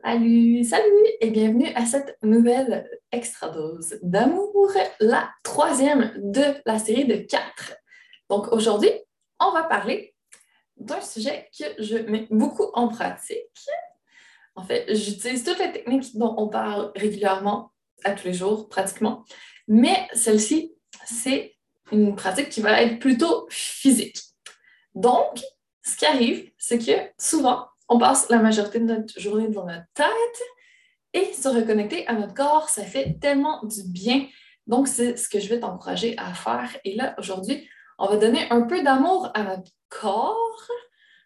Salut, salut et bienvenue à cette nouvelle extra dose d'amour, la troisième de la série de quatre. Donc aujourd'hui, on va parler d'un sujet que je mets beaucoup en pratique. En fait, j'utilise toutes les techniques dont on parle régulièrement, à tous les jours pratiquement, mais celle-ci, c'est une pratique qui va être plutôt physique. Donc, ce qui arrive, c'est que souvent, on passe la majorité de notre journée dans notre tête et se reconnecter à notre corps, ça fait tellement du bien. Donc, c'est ce que je vais t'encourager à faire. Et là, aujourd'hui, on va donner un peu d'amour à notre corps.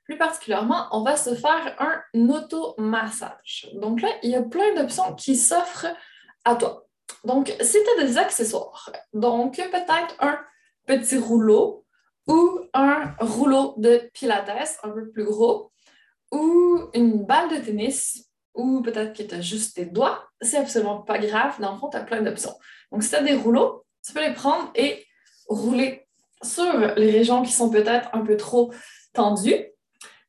Plus particulièrement, on va se faire un automassage. Donc là, il y a plein d'options qui s'offrent à toi. Donc, si tu as des accessoires, donc peut-être un petit rouleau ou un rouleau de pilates un peu plus gros, ou une balle de tennis, ou peut-être que tu as juste tes doigts, c'est absolument pas grave. Dans le fond, tu as plein d'options. Donc, si tu as des rouleaux, tu peux les prendre et rouler sur les régions qui sont peut-être un peu trop tendues.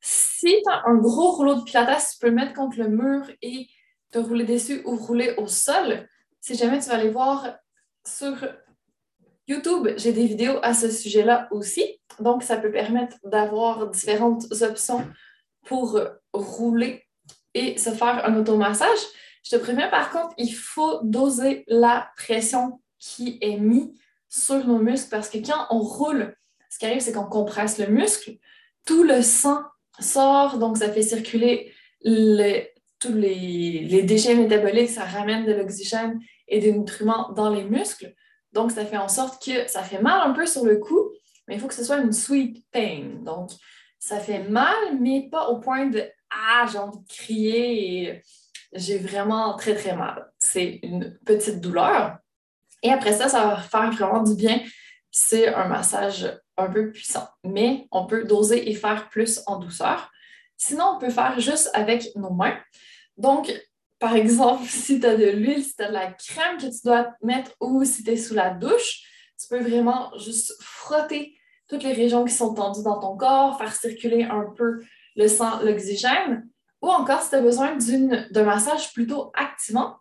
Si tu as un gros rouleau de pilates, tu peux le mettre contre le mur et te rouler dessus ou rouler au sol. Si jamais tu vas aller voir sur YouTube, j'ai des vidéos à ce sujet-là aussi. Donc, ça peut permettre d'avoir différentes options pour rouler et se faire un automassage. Je te préviens, par contre, il faut doser la pression qui est mise sur nos muscles parce que quand on roule, ce qui arrive, c'est qu'on compresse le muscle, tout le sang sort, donc ça fait circuler tous les, déchets métaboliques, ça ramène de l'oxygène et des nutriments dans les muscles. Donc, ça fait en sorte que ça fait mal un peu sur le cou, mais il faut que ce soit une sweet pain. Ça fait mal, mais pas au point de Ah, j'ai envie de crier et j'ai vraiment très, très mal. C'est une petite douleur. Et après ça, ça va faire vraiment du bien. C'est un massage un peu puissant, mais on peut doser et faire plus en douceur. Sinon, on peut faire juste avec nos mains. Donc, par exemple, si tu as de l'huile, si tu as de la crème que tu dois mettre ou si tu es sous la douche, tu peux vraiment juste frotter toutes les régions qui sont tendues dans ton corps, faire circuler un peu le sang, l'oxygène. Ou encore, si tu as besoin d'un massage plutôt activant,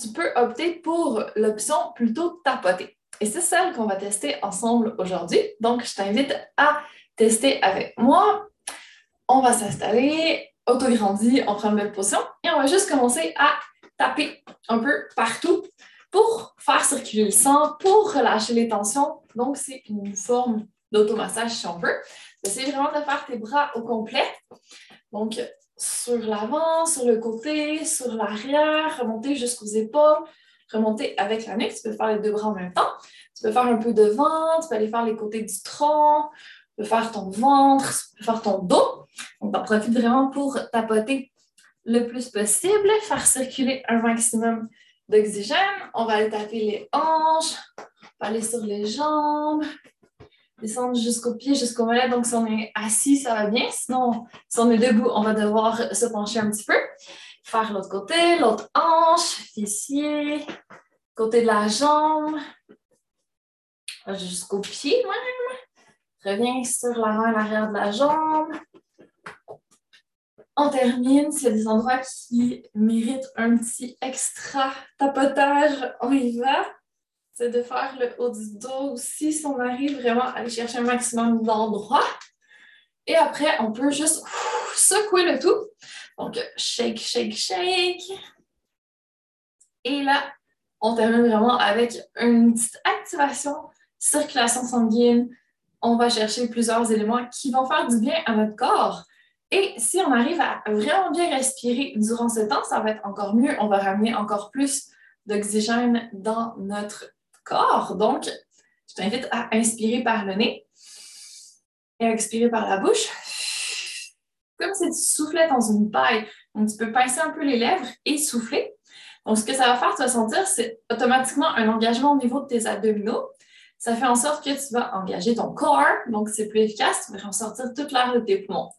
tu peux opter pour l'option plutôt tapoter. Et c'est celle qu'on va tester ensemble aujourd'hui. Donc, je t'invite à tester avec moi. On va s'installer, autograndi, on prend une belle position et on va juste commencer à taper un peu partout pour faire circuler le sang, pour relâcher les tensions. Donc, c'est une forme d'automassage si on veut. Essaye vraiment de faire tes bras au complet. Donc, sur l'avant, sur le côté, sur l'arrière, remonter jusqu'aux épaules, remonter avec la nuque. Tu peux faire les deux bras en même temps. Tu peux faire un peu de ventre, tu peux aller faire les côtés du tronc, tu peux faire ton ventre, tu peux faire ton dos. Donc, en profite vraiment pour tapoter le plus possible, faire circuler un maximum d'oxygène. On va aller taper les hanches, on va aller sur les jambes, descendre jusqu'au pied, jusqu'au mollet. Donc, si on est assis, ça va bien. Sinon, si on est debout, on va devoir se pencher un petit peu. Faire l'autre côté, l'autre hanche, fessier, côté de la jambe, jusqu'au pied même. Reviens sur l'avant et l'arrière de la jambe. On termine. S'il y a des endroits qui méritent un petit extra tapotage, on y va c'est de faire le haut du dos aussi si on arrive vraiment à aller chercher un maximum d'endroits. Et après, on peut juste secouer le tout. Donc, shake, shake, shake. Et là, on termine vraiment avec une petite activation, circulation sanguine. On va chercher plusieurs éléments qui vont faire du bien à notre corps. Et si on arrive à vraiment bien respirer durant ce temps, ça va être encore mieux. On va ramener encore plus d'oxygène dans notre corps. Donc, je t'invite à inspirer par le nez et à expirer par la bouche. Comme si tu soufflais dans une paille. Donc, tu peux pincer un peu les lèvres et souffler. Donc, ce que ça va faire, tu vas sentir, c'est automatiquement un engagement au niveau de tes abdominaux. Ça fait en sorte que tu vas engager ton corps, donc c'est plus efficace, tu vas ressortir toute l'air de tes poumons.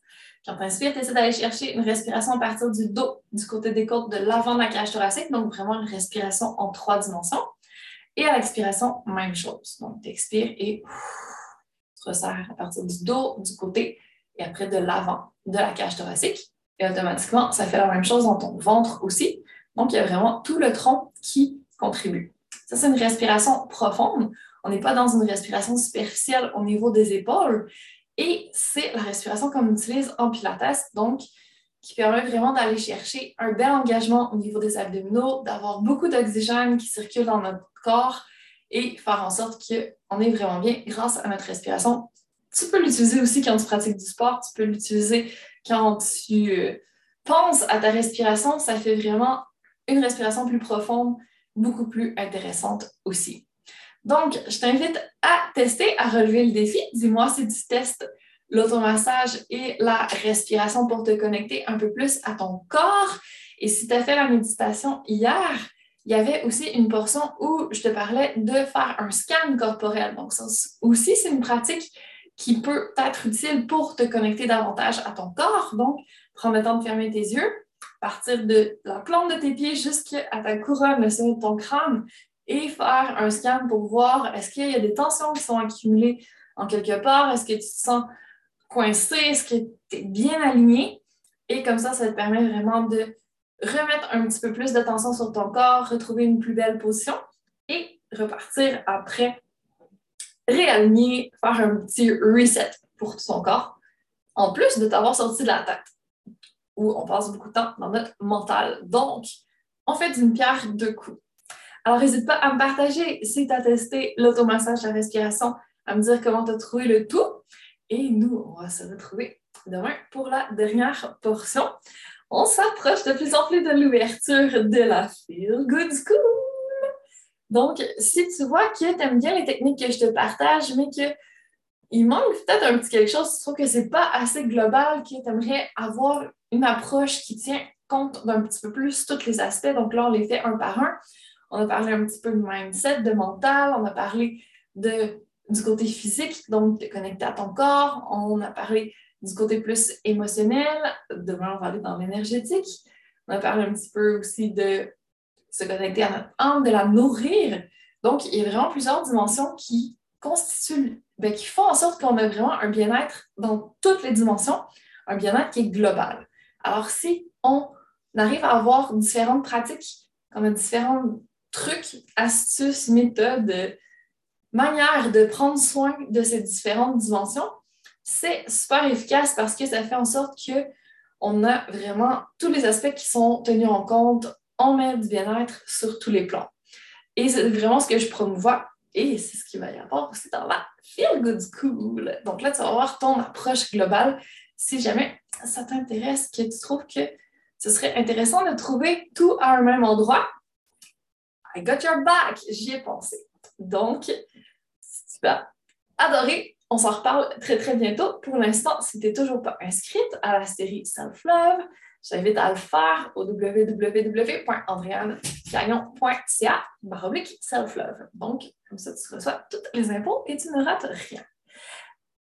Quand tu inspires, tu essaies d'aller chercher une respiration à partir du dos, du côté des côtes, de l'avant de la cage thoracique, donc vraiment une respiration en trois dimensions. Et à l'expiration, même chose. Donc, tu expires et tu resserres à partir du dos, du côté et après de l'avant de la cage thoracique. Et automatiquement, ça fait la même chose dans ton ventre aussi. Donc, il y a vraiment tout le tronc qui contribue. Ça, c'est une respiration profonde. On n'est pas dans une respiration superficielle au niveau des épaules. Et c'est la respiration qu'on utilise en Pilates, donc qui permet vraiment d'aller chercher un bel engagement au niveau des abdominaux, d'avoir beaucoup d'oxygène qui circule dans notre corps et faire en sorte qu'on est vraiment bien grâce à notre respiration. Tu peux l'utiliser aussi quand tu pratiques du sport, tu peux l'utiliser quand tu euh, penses à ta respiration. Ça fait vraiment une respiration plus profonde, beaucoup plus intéressante aussi. Donc, je t'invite à tester, à relever le défi. Dis-moi si tu testes l'automassage et la respiration pour te connecter un peu plus à ton corps. Et si tu as fait la méditation hier, il y avait aussi une portion où je te parlais de faire un scan corporel. Donc, ça aussi, c'est une pratique qui peut être utile pour te connecter davantage à ton corps. Donc, prends le temps de fermer tes yeux, partir de la plante de tes pieds jusqu'à ta couronne, le sommet de ton crâne, et faire un scan pour voir est-ce qu'il y a des tensions qui sont accumulées en quelque part, est-ce que tu te sens coincé, est-ce que tu es bien aligné, et comme ça, ça te permet vraiment de remettre un petit peu plus d'attention sur ton corps, retrouver une plus belle position et repartir après, réaligner, faire un petit reset pour son corps, en plus de t'avoir sorti de la tête, où on passe beaucoup de temps dans notre mental. Donc, on fait d'une pierre deux coups. Alors, n'hésite pas à me partager si tu as testé l'automassage, la respiration, à me dire comment tu as trouvé le tout. Et nous, on va se retrouver demain pour la dernière portion on s'approche de plus en plus de l'ouverture de la Feel Good School. Donc, si tu vois que tu aimes bien les techniques que je te partage, mais qu'il manque peut-être un petit quelque chose, tu trouves que ce n'est pas assez global, que tu aimerais avoir une approche qui tient compte d'un petit peu plus tous les aspects. Donc là, on les fait un par un. On a parlé un petit peu de mindset, de mental, on a parlé de, du côté physique, donc de connecter à ton corps, on a parlé du côté plus émotionnel, demain on va aller dans l'énergétique. On a parlé un petit peu aussi de se connecter à notre âme, de la nourrir. Donc, il y a vraiment plusieurs dimensions qui constituent, ben, qui font en sorte qu'on a vraiment un bien-être dans toutes les dimensions, un bien-être qui est global. Alors, si on arrive à avoir différentes pratiques, comme différents trucs, astuces, méthodes, manières de prendre soin de ces différentes dimensions, c'est super efficace parce que ça fait en sorte qu'on a vraiment tous les aspects qui sont tenus en compte. On met du bien-être sur tous les plans. Et c'est vraiment ce que je promouvois. Et c'est ce qui va y avoir aussi dans la Feel Good School. Donc là, tu vas avoir ton approche globale. Si jamais ça t'intéresse, que tu trouves que ce serait intéressant de trouver tout à un même endroit, I got your back. J'y ai pensé. Donc, si tu vas adorer on s'en reparle très, très bientôt. Pour l'instant, si tu n'es toujours pas inscrite à la série Self-Love, je t'invite à le faire au www.andréanegagnon.ca baroblique self-love. Donc, comme ça, tu reçois toutes les infos et tu ne rates rien.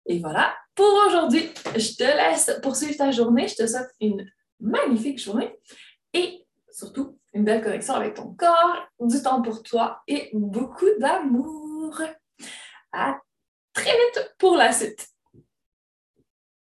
Et voilà, pour aujourd'hui, je te laisse poursuivre ta journée. Je te souhaite une magnifique journée et surtout une belle connexion avec ton corps, du temps pour toi et beaucoup d'amour. À très vite pour la suite.